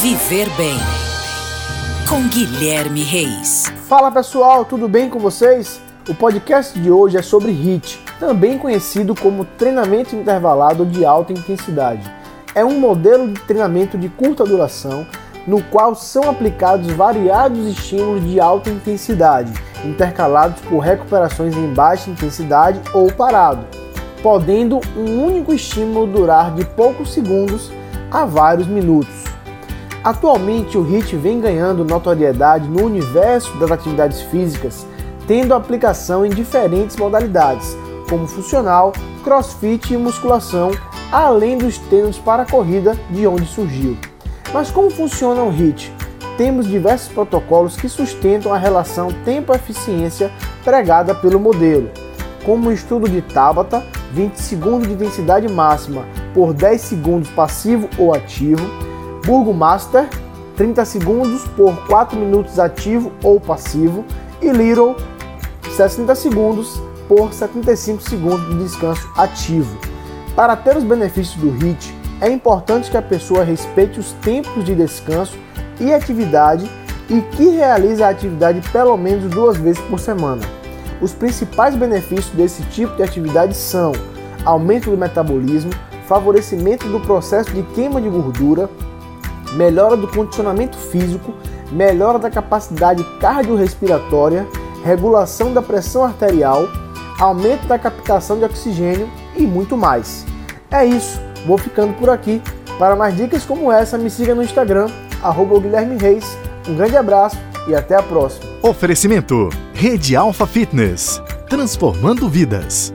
Viver Bem com Guilherme Reis. Fala pessoal, tudo bem com vocês? O podcast de hoje é sobre HIT, também conhecido como treinamento intervalado de alta intensidade. É um modelo de treinamento de curta duração no qual são aplicados variados estímulos de alta intensidade, intercalados por recuperações em baixa intensidade ou parado, podendo um único estímulo durar de poucos segundos a vários minutos. Atualmente, o HIIT vem ganhando notoriedade no universo das atividades físicas, tendo aplicação em diferentes modalidades, como funcional, crossfit e musculação, além dos treinos para corrida, de onde surgiu. Mas como funciona o HIIT? Temos diversos protocolos que sustentam a relação tempo-eficiência pregada pelo modelo, como o estudo de Tabata, 20 segundos de intensidade máxima por 10 segundos passivo ou ativo, Burgomaster, 30 segundos por 4 minutos ativo ou passivo, e Little, 60 segundos por 75 segundos de descanso ativo. Para ter os benefícios do HIIT, é importante que a pessoa respeite os tempos de descanso e atividade e que realize a atividade pelo menos duas vezes por semana. Os principais benefícios desse tipo de atividade são aumento do metabolismo, favorecimento do processo de queima de gordura, melhora do condicionamento físico, melhora da capacidade cardiorrespiratória, regulação da pressão arterial, aumento da captação de oxigênio e muito mais. É isso, vou ficando por aqui. Para mais dicas como essa, me siga no Instagram, arroba Guilherme Reis. Um grande abraço e até a próxima. Oferecimento: Rede Alfa Fitness transformando vidas.